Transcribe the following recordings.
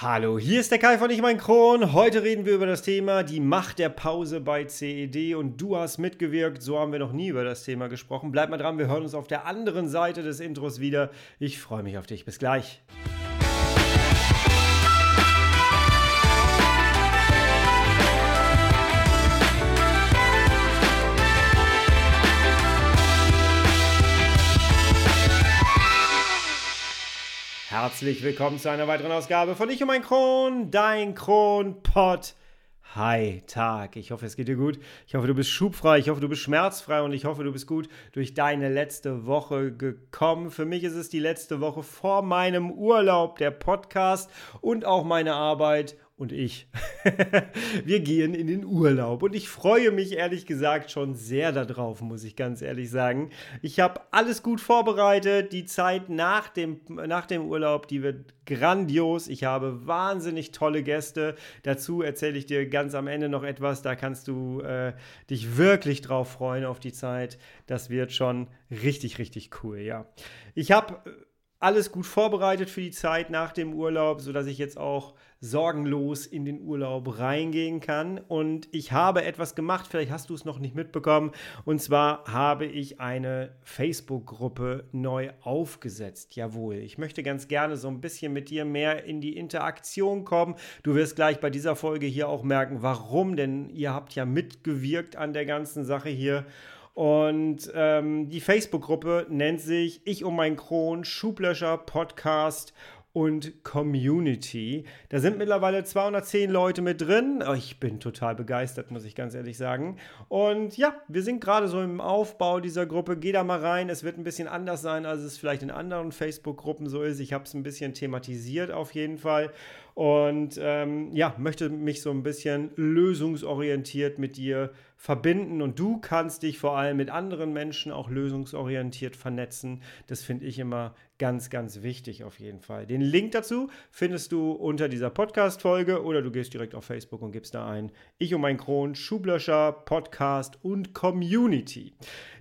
Hallo, hier ist der Kai von Ich mein Kron. Heute reden wir über das Thema die Macht der Pause bei CED und du hast mitgewirkt. So haben wir noch nie über das Thema gesprochen. Bleib mal dran, wir hören uns auf der anderen Seite des Intros wieder. Ich freue mich auf dich. Bis gleich. Herzlich willkommen zu einer weiteren Ausgabe von Ich und mein Kron, dein Kronpott. Hi, Tag. Ich hoffe, es geht dir gut. Ich hoffe, du bist schubfrei. Ich hoffe, du bist schmerzfrei und ich hoffe, du bist gut durch deine letzte Woche gekommen. Für mich ist es die letzte Woche vor meinem Urlaub, der Podcast und auch meine Arbeit und ich, wir gehen in den Urlaub. Und ich freue mich ehrlich gesagt schon sehr darauf, muss ich ganz ehrlich sagen. Ich habe alles gut vorbereitet. Die Zeit nach dem, nach dem Urlaub, die wird grandios. Ich habe wahnsinnig tolle Gäste. Dazu erzähle ich dir ganz am Ende noch etwas. Da kannst du äh, dich wirklich drauf freuen auf die Zeit. Das wird schon richtig, richtig cool, ja. Ich habe alles gut vorbereitet für die Zeit nach dem Urlaub, sodass ich jetzt auch sorgenlos in den Urlaub reingehen kann. Und ich habe etwas gemacht, vielleicht hast du es noch nicht mitbekommen. Und zwar habe ich eine Facebook-Gruppe neu aufgesetzt. Jawohl, ich möchte ganz gerne so ein bisschen mit dir mehr in die Interaktion kommen. Du wirst gleich bei dieser Folge hier auch merken, warum, denn ihr habt ja mitgewirkt an der ganzen Sache hier. Und ähm, die Facebook-Gruppe nennt sich Ich um mein Kron, Schublöscher Podcast und Community. Da sind mittlerweile 210 Leute mit drin. Oh, ich bin total begeistert, muss ich ganz ehrlich sagen. Und ja, wir sind gerade so im Aufbau dieser Gruppe. Geh da mal rein. Es wird ein bisschen anders sein, als es vielleicht in anderen Facebook-Gruppen so ist. Ich habe es ein bisschen thematisiert auf jeden Fall. Und ähm, ja, möchte mich so ein bisschen lösungsorientiert mit dir verbinden. Und du kannst dich vor allem mit anderen Menschen auch lösungsorientiert vernetzen. Das finde ich immer ganz, ganz wichtig auf jeden Fall. Den Link dazu findest du unter dieser Podcast-Folge oder du gehst direkt auf Facebook und gibst da ein Ich und mein Kron, Schublöscher, Podcast und Community.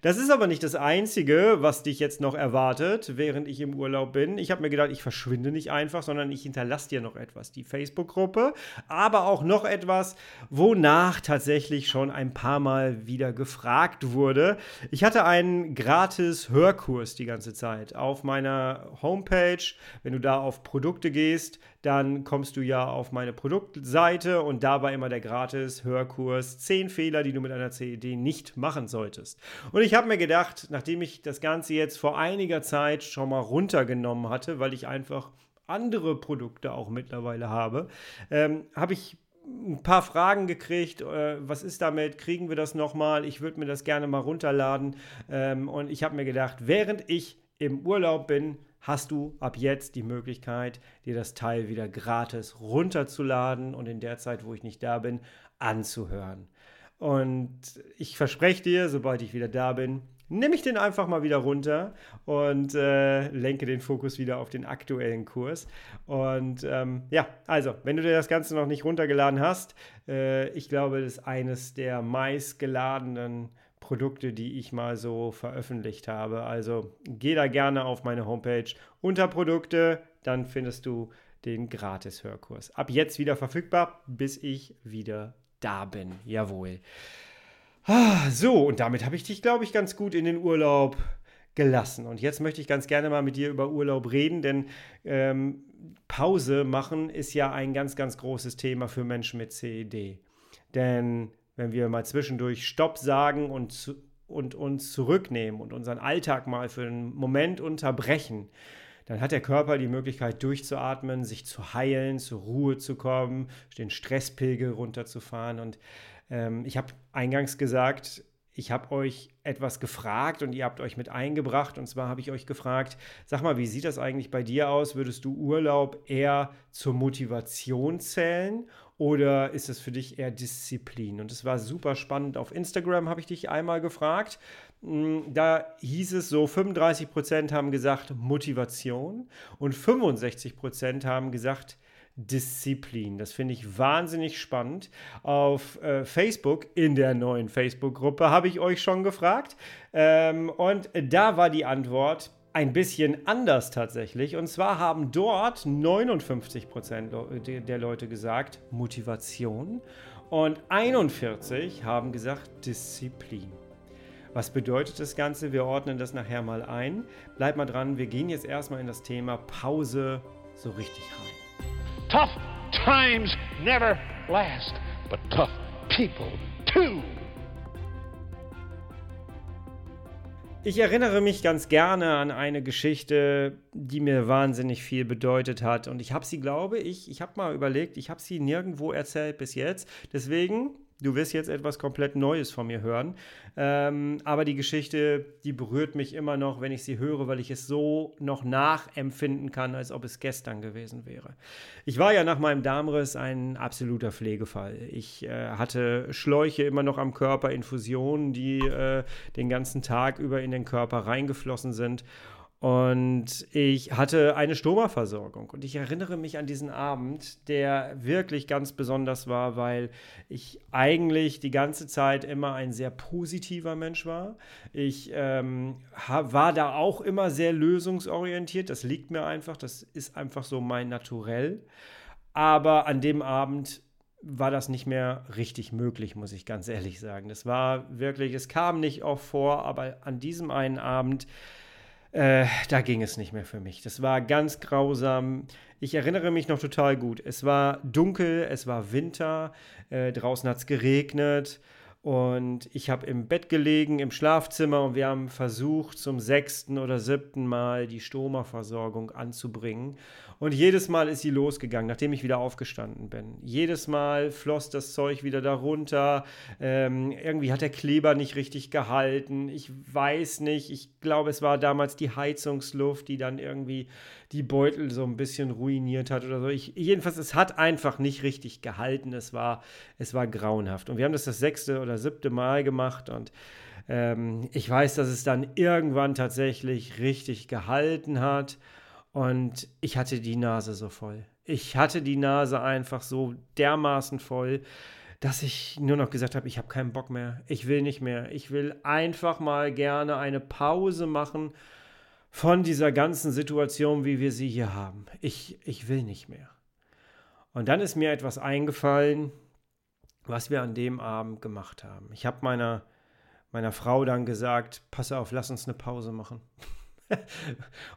Das ist aber nicht das Einzige, was dich jetzt noch erwartet, während ich im Urlaub bin. Ich habe mir gedacht, ich verschwinde nicht einfach, sondern ich hinterlasse dir noch etwas. Die Facebook-Gruppe, aber auch noch etwas, wonach tatsächlich schon ein paar Mal wieder gefragt wurde. Ich hatte einen gratis Hörkurs die ganze Zeit auf meiner Homepage. Wenn du da auf Produkte gehst, dann kommst du ja auf meine Produktseite und da war immer der gratis Hörkurs 10 Fehler, die du mit einer CED nicht machen solltest. Und ich habe mir gedacht, nachdem ich das Ganze jetzt vor einiger Zeit schon mal runtergenommen hatte, weil ich einfach andere Produkte auch mittlerweile habe, ähm, habe ich ein paar Fragen gekriegt. Äh, was ist damit? Kriegen wir das nochmal? Ich würde mir das gerne mal runterladen. Ähm, und ich habe mir gedacht, während ich im Urlaub bin, hast du ab jetzt die Möglichkeit, dir das Teil wieder gratis runterzuladen und in der Zeit, wo ich nicht da bin, anzuhören. Und ich verspreche dir, sobald ich wieder da bin, nehme ich den einfach mal wieder runter und äh, lenke den Fokus wieder auf den aktuellen Kurs. Und ähm, ja, also, wenn du dir das Ganze noch nicht runtergeladen hast, äh, ich glaube, das ist eines der meistgeladenen Produkte, die ich mal so veröffentlicht habe. Also geh da gerne auf meine Homepage unter Produkte, dann findest du den Gratis-Hörkurs. Ab jetzt wieder verfügbar, bis ich wieder da bin. Jawohl. Ah, so, und damit habe ich dich, glaube ich, ganz gut in den Urlaub gelassen. Und jetzt möchte ich ganz gerne mal mit dir über Urlaub reden, denn ähm, Pause machen ist ja ein ganz, ganz großes Thema für Menschen mit CED. Denn wenn wir mal zwischendurch Stopp sagen und, und uns zurücknehmen und unseren Alltag mal für einen Moment unterbrechen, dann hat der Körper die Möglichkeit durchzuatmen, sich zu heilen, zur Ruhe zu kommen, den Stresspegel runterzufahren. Und ähm, ich habe eingangs gesagt, ich habe euch etwas gefragt und ihr habt euch mit eingebracht. Und zwar habe ich euch gefragt, sag mal, wie sieht das eigentlich bei dir aus? Würdest du Urlaub eher zur Motivation zählen oder ist es für dich eher Disziplin? Und es war super spannend. Auf Instagram habe ich dich einmal gefragt. Mm, da hieß es so, 35 Prozent haben gesagt Motivation und 65 Prozent haben gesagt Disziplin. Das finde ich wahnsinnig spannend. Auf äh, Facebook, in der neuen Facebook-Gruppe, habe ich euch schon gefragt. Ähm, und da war die Antwort ein bisschen anders tatsächlich. Und zwar haben dort 59 Prozent der Leute gesagt Motivation und 41 haben gesagt Disziplin. Was bedeutet das Ganze? Wir ordnen das nachher mal ein. Bleib mal dran, wir gehen jetzt erstmal in das Thema Pause so richtig rein. Tough times never last, but tough people too. Ich erinnere mich ganz gerne an eine Geschichte, die mir wahnsinnig viel bedeutet hat. Und ich habe sie, glaube ich, ich habe mal überlegt, ich habe sie nirgendwo erzählt bis jetzt. Deswegen Du wirst jetzt etwas komplett Neues von mir hören. Ähm, aber die Geschichte, die berührt mich immer noch, wenn ich sie höre, weil ich es so noch nachempfinden kann, als ob es gestern gewesen wäre. Ich war ja nach meinem Darmriss ein absoluter Pflegefall. Ich äh, hatte Schläuche immer noch am Körper, Infusionen, die äh, den ganzen Tag über in den Körper reingeflossen sind. Und ich hatte eine Stoma-Versorgung. Und ich erinnere mich an diesen Abend, der wirklich ganz besonders war, weil ich eigentlich die ganze Zeit immer ein sehr positiver Mensch war. Ich ähm, war da auch immer sehr lösungsorientiert. Das liegt mir einfach. Das ist einfach so mein Naturell. Aber an dem Abend war das nicht mehr richtig möglich, muss ich ganz ehrlich sagen. Das war wirklich, es kam nicht oft vor, aber an diesem einen Abend äh, da ging es nicht mehr für mich. Das war ganz grausam. Ich erinnere mich noch total gut. Es war dunkel, es war Winter, äh, draußen hat es geregnet und ich habe im Bett gelegen, im Schlafzimmer und wir haben versucht, zum sechsten oder siebten Mal die Stoma-Versorgung anzubringen. Und jedes Mal ist sie losgegangen, nachdem ich wieder aufgestanden bin. Jedes Mal floss das Zeug wieder darunter. Ähm, irgendwie hat der Kleber nicht richtig gehalten. Ich weiß nicht. Ich glaube, es war damals die Heizungsluft, die dann irgendwie die Beutel so ein bisschen ruiniert hat oder so. Ich, jedenfalls, es hat einfach nicht richtig gehalten. Es war, es war grauenhaft. Und wir haben das das sechste oder siebte Mal gemacht und ähm, ich weiß, dass es dann irgendwann tatsächlich richtig gehalten hat. Und ich hatte die Nase so voll. Ich hatte die Nase einfach so dermaßen voll, dass ich nur noch gesagt habe, ich habe keinen Bock mehr. Ich will nicht mehr. Ich will einfach mal gerne eine Pause machen von dieser ganzen Situation, wie wir sie hier haben. Ich, ich will nicht mehr. Und dann ist mir etwas eingefallen, was wir an dem Abend gemacht haben. Ich habe meiner, meiner Frau dann gesagt, pass auf, lass uns eine Pause machen.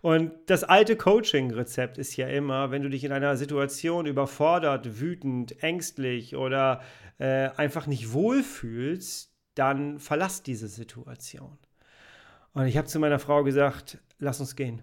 Und das alte Coaching-Rezept ist ja immer, wenn du dich in einer Situation überfordert, wütend, ängstlich oder äh, einfach nicht wohlfühlst, dann verlass diese Situation. Und ich habe zu meiner Frau gesagt, lass uns gehen.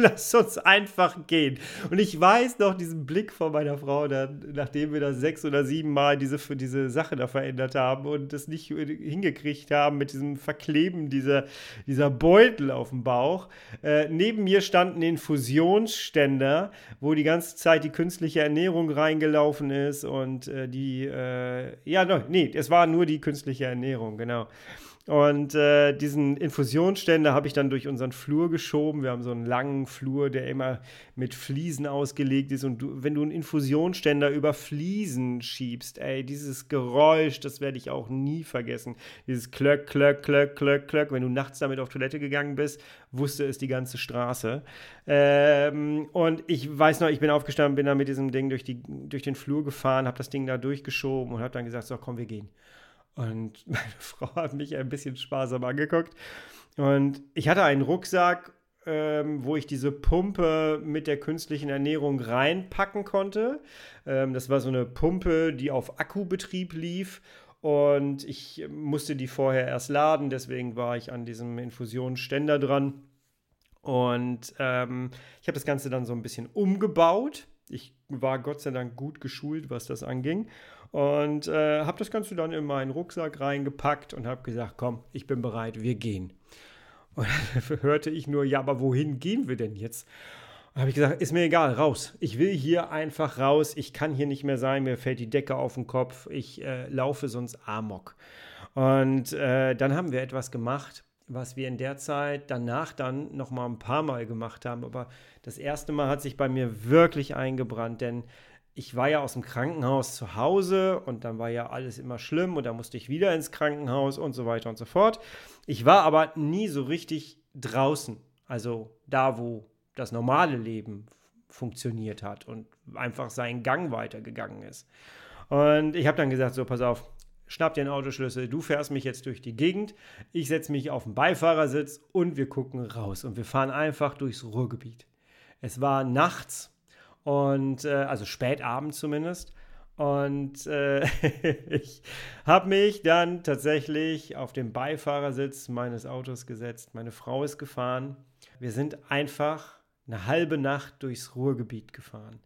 Lass uns einfach gehen. Und ich weiß noch diesen Blick von meiner Frau, dann, nachdem wir da sechs oder sieben Mal diese, diese Sache da verändert haben und das nicht hingekriegt haben mit diesem Verkleben dieser, dieser Beutel auf dem Bauch. Äh, neben mir standen Infusionsständer, wo die ganze Zeit die künstliche Ernährung reingelaufen ist und äh, die, äh, ja, no, nee, es war nur die künstliche Ernährung, genau. Und äh, diesen Infusionsständer habe ich dann durch unseren Flur geschoben. Wir haben so einen langen Flur, der immer mit Fliesen ausgelegt ist. Und du, wenn du einen Infusionsständer über Fliesen schiebst, ey, dieses Geräusch, das werde ich auch nie vergessen. Dieses Klöck, Klöck, Klöck, Klöck, Klöck. Wenn du nachts damit auf Toilette gegangen bist, wusste es die ganze Straße. Ähm, und ich weiß noch, ich bin aufgestanden, bin dann mit diesem Ding durch, die, durch den Flur gefahren, habe das Ding da durchgeschoben und habe dann gesagt, so komm, wir gehen. Und meine Frau hat mich ein bisschen sparsam angeguckt. Und ich hatte einen Rucksack, ähm, wo ich diese Pumpe mit der künstlichen Ernährung reinpacken konnte. Ähm, das war so eine Pumpe, die auf Akkubetrieb lief. Und ich musste die vorher erst laden, deswegen war ich an diesem Infusionsständer dran. Und ähm, ich habe das Ganze dann so ein bisschen umgebaut. Ich war Gott sei Dank gut geschult, was das anging. Und äh, habe das Ganze dann in meinen Rucksack reingepackt und habe gesagt, komm, ich bin bereit, wir gehen. Und dann hörte ich nur, ja, aber wohin gehen wir denn jetzt? Und habe ich gesagt, ist mir egal, raus. Ich will hier einfach raus. Ich kann hier nicht mehr sein. Mir fällt die Decke auf den Kopf. Ich äh, laufe sonst amok. Und äh, dann haben wir etwas gemacht, was wir in der Zeit danach dann noch mal ein paar Mal gemacht haben. Aber das erste Mal hat sich bei mir wirklich eingebrannt, denn ich war ja aus dem Krankenhaus zu Hause und dann war ja alles immer schlimm und dann musste ich wieder ins Krankenhaus und so weiter und so fort. Ich war aber nie so richtig draußen. Also da, wo das normale Leben funktioniert hat und einfach seinen Gang weitergegangen ist. Und ich habe dann gesagt, so, pass auf, schnapp dir den Autoschlüssel, du fährst mich jetzt durch die Gegend, ich setze mich auf den Beifahrersitz und wir gucken raus und wir fahren einfach durchs Ruhrgebiet. Es war nachts und äh, also spät abends zumindest und äh, ich habe mich dann tatsächlich auf den Beifahrersitz meines Autos gesetzt. Meine Frau ist gefahren. Wir sind einfach eine halbe Nacht durchs Ruhrgebiet gefahren.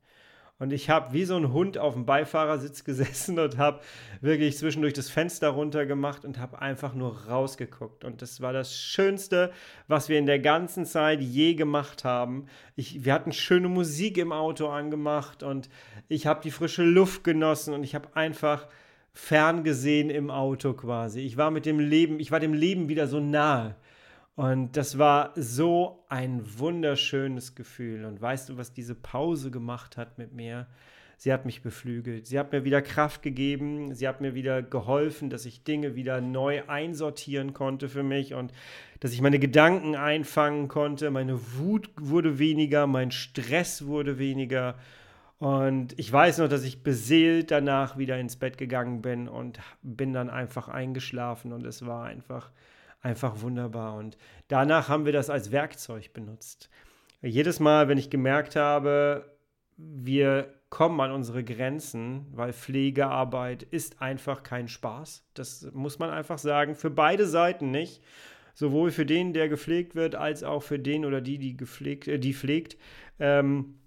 Und ich habe wie so ein Hund auf dem Beifahrersitz gesessen und habe wirklich zwischendurch das Fenster runter gemacht und habe einfach nur rausgeguckt. Und das war das Schönste, was wir in der ganzen Zeit je gemacht haben. Ich, wir hatten schöne Musik im Auto angemacht und ich habe die frische Luft genossen und ich habe einfach ferngesehen im Auto quasi. Ich war mit dem Leben, ich war dem Leben wieder so nahe. Und das war so ein wunderschönes Gefühl. Und weißt du, was diese Pause gemacht hat mit mir? Sie hat mich beflügelt. Sie hat mir wieder Kraft gegeben. Sie hat mir wieder geholfen, dass ich Dinge wieder neu einsortieren konnte für mich und dass ich meine Gedanken einfangen konnte. Meine Wut wurde weniger, mein Stress wurde weniger. Und ich weiß noch, dass ich beseelt danach wieder ins Bett gegangen bin und bin dann einfach eingeschlafen und es war einfach einfach wunderbar. Und danach haben wir das als Werkzeug benutzt. Jedes Mal, wenn ich gemerkt habe, wir kommen an unsere Grenzen, weil Pflegearbeit ist einfach kein Spaß. Das muss man einfach sagen. Für beide Seiten nicht. Sowohl für den, der gepflegt wird, als auch für den oder die, die, gepflegt, äh, die pflegt. Ähm,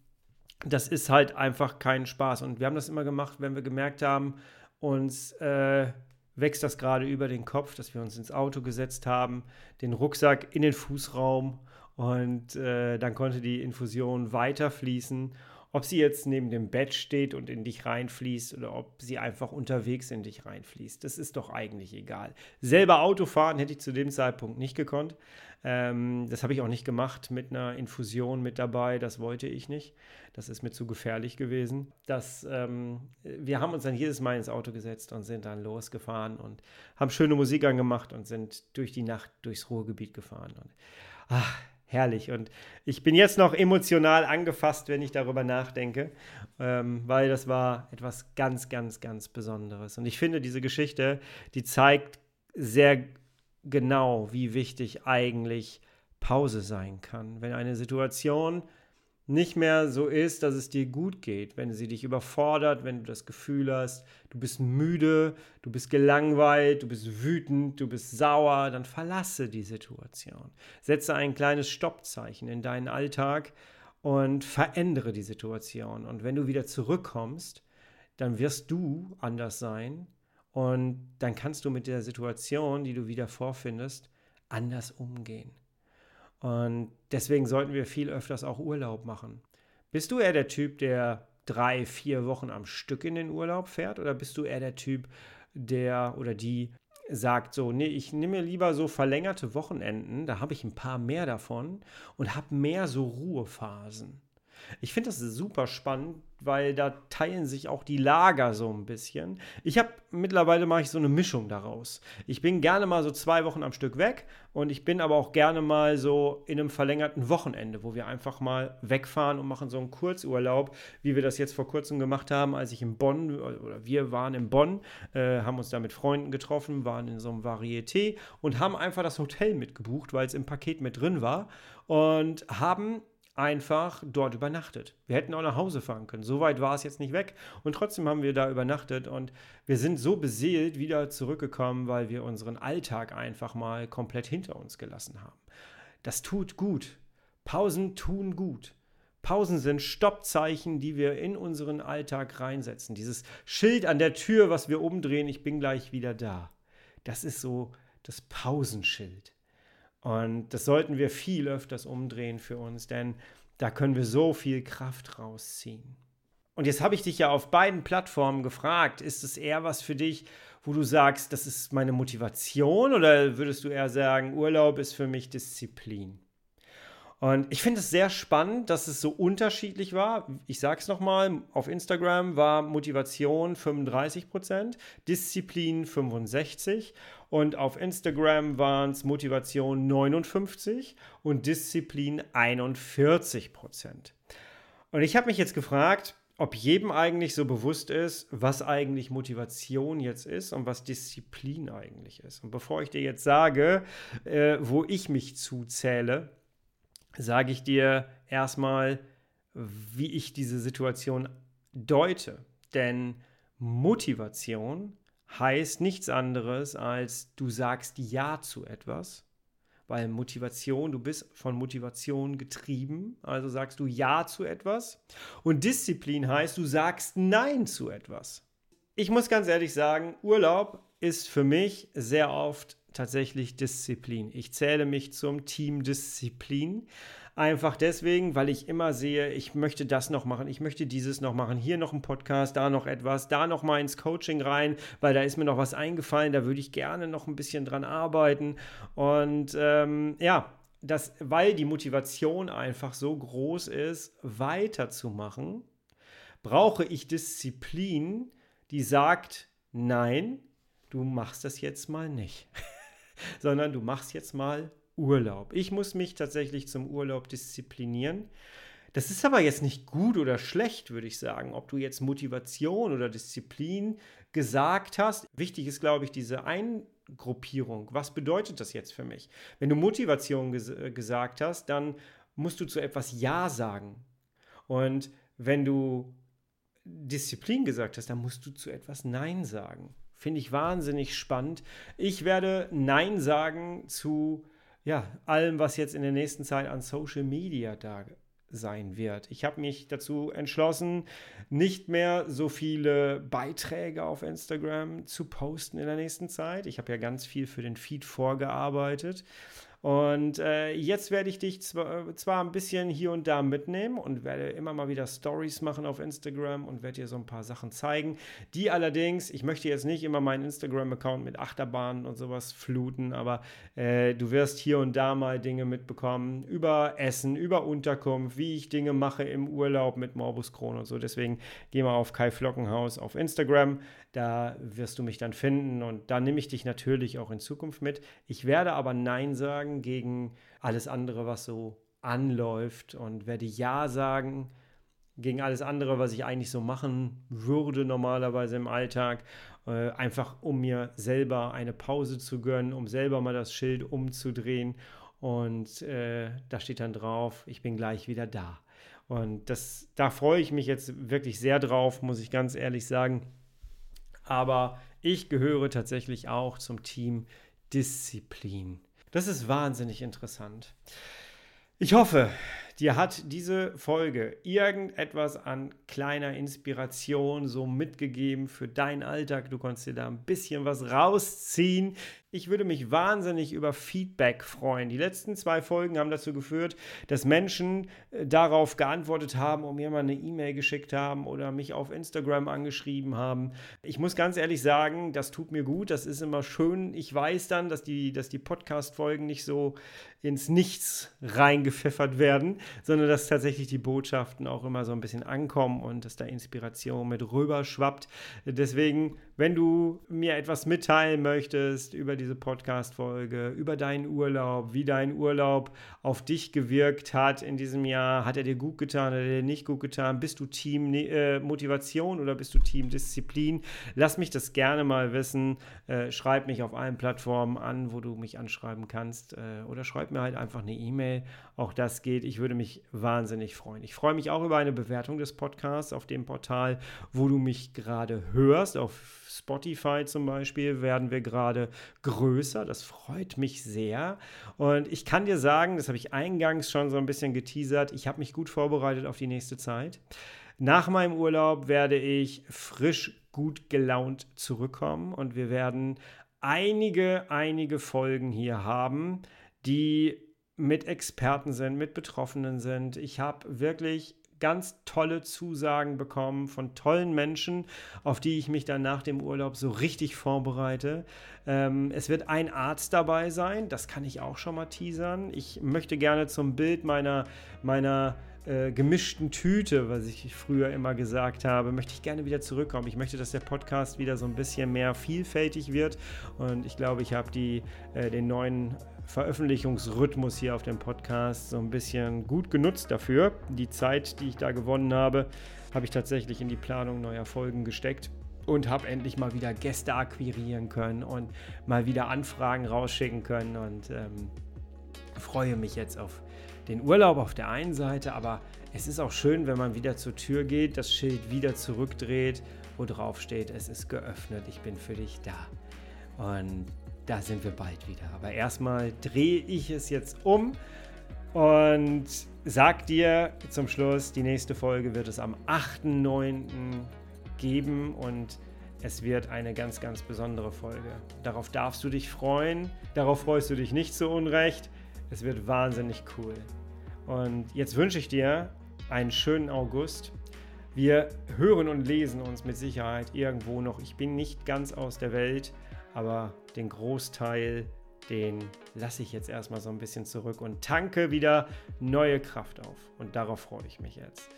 das ist halt einfach kein Spaß. Und wir haben das immer gemacht, wenn wir gemerkt haben, uns äh, wächst das gerade über den Kopf, dass wir uns ins Auto gesetzt haben, den Rucksack in den Fußraum und äh, dann konnte die Infusion weiterfließen. Ob sie jetzt neben dem Bett steht und in dich reinfließt oder ob sie einfach unterwegs in dich reinfließt, das ist doch eigentlich egal. Selber Auto fahren hätte ich zu dem Zeitpunkt nicht gekonnt. Ähm, das habe ich auch nicht gemacht mit einer Infusion mit dabei, das wollte ich nicht. Das ist mir zu gefährlich gewesen. Das, ähm, wir haben uns dann jedes Mal ins Auto gesetzt und sind dann losgefahren und haben schöne Musik angemacht und sind durch die Nacht durchs Ruhrgebiet gefahren. Und ach, herrlich. Und ich bin jetzt noch emotional angefasst, wenn ich darüber nachdenke, ähm, weil das war etwas ganz, ganz, ganz Besonderes. Und ich finde, diese Geschichte, die zeigt sehr genau, wie wichtig eigentlich Pause sein kann. Wenn eine Situation nicht mehr so ist, dass es dir gut geht, wenn sie dich überfordert, wenn du das Gefühl hast, du bist müde, du bist gelangweilt, du bist wütend, du bist sauer, dann verlasse die Situation. Setze ein kleines Stoppzeichen in deinen Alltag und verändere die Situation. Und wenn du wieder zurückkommst, dann wirst du anders sein und dann kannst du mit der Situation, die du wieder vorfindest, anders umgehen. Und deswegen sollten wir viel öfters auch Urlaub machen. Bist du eher der Typ, der drei, vier Wochen am Stück in den Urlaub fährt? Oder bist du eher der Typ, der oder die sagt so, nee, ich nehme mir lieber so verlängerte Wochenenden, da habe ich ein paar mehr davon und habe mehr so Ruhephasen. Ich finde das super spannend, weil da teilen sich auch die Lager so ein bisschen. Ich habe mittlerweile mache ich so eine Mischung daraus. Ich bin gerne mal so zwei Wochen am Stück weg und ich bin aber auch gerne mal so in einem verlängerten Wochenende, wo wir einfach mal wegfahren und machen so einen Kurzurlaub, wie wir das jetzt vor kurzem gemacht haben, als ich in Bonn oder wir waren in Bonn, äh, haben uns da mit Freunden getroffen, waren in so einem Varieté und haben einfach das Hotel mitgebucht, weil es im Paket mit drin war und haben einfach dort übernachtet. Wir hätten auch nach Hause fahren können. So weit war es jetzt nicht weg. Und trotzdem haben wir da übernachtet und wir sind so beseelt wieder zurückgekommen, weil wir unseren Alltag einfach mal komplett hinter uns gelassen haben. Das tut gut. Pausen tun gut. Pausen sind Stoppzeichen, die wir in unseren Alltag reinsetzen. Dieses Schild an der Tür, was wir umdrehen, ich bin gleich wieder da. Das ist so das Pausenschild. Und das sollten wir viel öfters umdrehen für uns, denn da können wir so viel Kraft rausziehen. Und jetzt habe ich dich ja auf beiden Plattformen gefragt, ist es eher was für dich, wo du sagst, das ist meine Motivation oder würdest du eher sagen, Urlaub ist für mich Disziplin? Und ich finde es sehr spannend, dass es so unterschiedlich war. Ich sage es nochmal, auf Instagram war Motivation 35%, Disziplin 65% und auf Instagram waren es Motivation 59% und Disziplin 41%. Und ich habe mich jetzt gefragt, ob jedem eigentlich so bewusst ist, was eigentlich Motivation jetzt ist und was Disziplin eigentlich ist. Und bevor ich dir jetzt sage, äh, wo ich mich zuzähle, sage ich dir erstmal, wie ich diese Situation deute. Denn Motivation heißt nichts anderes als du sagst Ja zu etwas, weil Motivation, du bist von Motivation getrieben, also sagst du Ja zu etwas. Und Disziplin heißt, du sagst Nein zu etwas. Ich muss ganz ehrlich sagen, Urlaub ist für mich sehr oft tatsächlich Disziplin. Ich zähle mich zum Team Disziplin. Einfach deswegen, weil ich immer sehe, ich möchte das noch machen, ich möchte dieses noch machen, hier noch ein Podcast, da noch etwas, da noch mal ins Coaching rein, weil da ist mir noch was eingefallen, da würde ich gerne noch ein bisschen dran arbeiten. Und ähm, ja, das, weil die Motivation einfach so groß ist, weiterzumachen, brauche ich Disziplin, die sagt, nein, du machst das jetzt mal nicht. sondern du machst jetzt mal Urlaub. Ich muss mich tatsächlich zum Urlaub disziplinieren. Das ist aber jetzt nicht gut oder schlecht, würde ich sagen, ob du jetzt Motivation oder Disziplin gesagt hast. Wichtig ist, glaube ich, diese Eingruppierung. Was bedeutet das jetzt für mich? Wenn du Motivation ges äh, gesagt hast, dann musst du zu etwas Ja sagen. Und wenn du Disziplin gesagt hast, dann musst du zu etwas Nein sagen. Finde ich wahnsinnig spannend. Ich werde Nein sagen zu ja, allem, was jetzt in der nächsten Zeit an Social Media da sein wird. Ich habe mich dazu entschlossen, nicht mehr so viele Beiträge auf Instagram zu posten in der nächsten Zeit. Ich habe ja ganz viel für den Feed vorgearbeitet und äh, jetzt werde ich dich zwar, zwar, ein bisschen hier und da mitnehmen und werde immer mal wieder Stories machen auf Instagram und werde dir so ein paar Sachen zeigen, die allerdings, ich möchte jetzt nicht immer meinen Instagram-Account mit Achterbahnen und sowas fluten, aber äh, du wirst hier und da mal Dinge mitbekommen über Essen, über Unterkunft, wie ich Dinge mache im Urlaub mit Morbus Crohn und so. Deswegen geh mal auf Kai Flockenhaus auf Instagram. Da wirst du mich dann finden und da nehme ich dich natürlich auch in Zukunft mit. Ich werde aber Nein sagen gegen alles andere, was so anläuft und werde Ja sagen gegen alles andere, was ich eigentlich so machen würde normalerweise im Alltag, äh, einfach um mir selber eine Pause zu gönnen, um selber mal das Schild umzudrehen und äh, da steht dann drauf, ich bin gleich wieder da. Und das, da freue ich mich jetzt wirklich sehr drauf, muss ich ganz ehrlich sagen aber ich gehöre tatsächlich auch zum Team Disziplin. Das ist wahnsinnig interessant. Ich hoffe, dir hat diese Folge irgendetwas an kleiner Inspiration so mitgegeben für deinen Alltag. Du konntest dir da ein bisschen was rausziehen. Ich würde mich wahnsinnig über Feedback freuen. Die letzten zwei Folgen haben dazu geführt, dass Menschen äh, darauf geantwortet haben und mir mal eine E-Mail geschickt haben oder mich auf Instagram angeschrieben haben. Ich muss ganz ehrlich sagen, das tut mir gut. Das ist immer schön. Ich weiß dann, dass die, dass die Podcast-Folgen nicht so ins Nichts reingepfeffert werden, sondern dass tatsächlich die Botschaften auch immer so ein bisschen ankommen und dass da Inspiration mit rüber schwappt. Deswegen, wenn du mir etwas mitteilen möchtest über diese Podcast-Folge, über deinen Urlaub, wie dein Urlaub auf dich gewirkt hat in diesem Jahr. Hat er dir gut getan, hat er dir nicht gut getan? Bist du Team äh, Motivation oder bist du Team Disziplin? Lass mich das gerne mal wissen. Äh, schreib mich auf allen Plattformen an, wo du mich anschreiben kannst. Äh, oder schreib mir halt einfach eine E-Mail. Auch das geht. Ich würde mich wahnsinnig freuen. Ich freue mich auch über eine Bewertung des Podcasts auf dem Portal, wo du mich gerade hörst, auf Spotify zum Beispiel werden wir gerade größer. Das freut mich sehr. Und ich kann dir sagen, das habe ich eingangs schon so ein bisschen geteasert, ich habe mich gut vorbereitet auf die nächste Zeit. Nach meinem Urlaub werde ich frisch gut gelaunt zurückkommen und wir werden einige, einige Folgen hier haben, die mit Experten sind, mit Betroffenen sind. Ich habe wirklich ganz tolle Zusagen bekommen von tollen Menschen, auf die ich mich dann nach dem Urlaub so richtig vorbereite. Ähm, es wird ein Arzt dabei sein, das kann ich auch schon mal teasern. Ich möchte gerne zum Bild meiner, meiner äh, gemischten Tüte, was ich früher immer gesagt habe, möchte ich gerne wieder zurückkommen. Ich möchte, dass der Podcast wieder so ein bisschen mehr vielfältig wird und ich glaube, ich habe äh, den neuen Veröffentlichungsrhythmus hier auf dem Podcast so ein bisschen gut genutzt dafür. Die Zeit, die ich da gewonnen habe, habe ich tatsächlich in die Planung neuer Folgen gesteckt und habe endlich mal wieder Gäste akquirieren können und mal wieder Anfragen rausschicken können und ähm, freue mich jetzt auf den Urlaub auf der einen Seite, aber es ist auch schön, wenn man wieder zur Tür geht, das Schild wieder zurückdreht, wo drauf steht, es ist geöffnet, ich bin für dich da. Und da sind wir bald wieder. Aber erstmal drehe ich es jetzt um und sag dir zum Schluss, die nächste Folge wird es am 8.9. geben und es wird eine ganz, ganz besondere Folge. Darauf darfst du dich freuen. Darauf freust du dich nicht zu Unrecht. Es wird wahnsinnig cool. Und jetzt wünsche ich dir einen schönen August. Wir hören und lesen uns mit Sicherheit irgendwo noch. Ich bin nicht ganz aus der Welt aber den Großteil, den lasse ich jetzt erstmal so ein bisschen zurück und tanke wieder neue Kraft auf. Und darauf freue ich mich jetzt.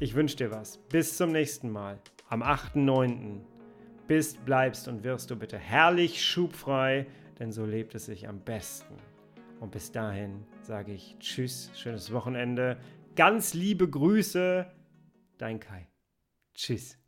Ich wünsche dir was. Bis zum nächsten Mal. Am 8.9. Bist, bleibst und wirst du bitte herrlich schubfrei, denn so lebt es sich am besten. Und bis dahin sage ich Tschüss, schönes Wochenende, ganz liebe Grüße, dein Kai. Tschüss.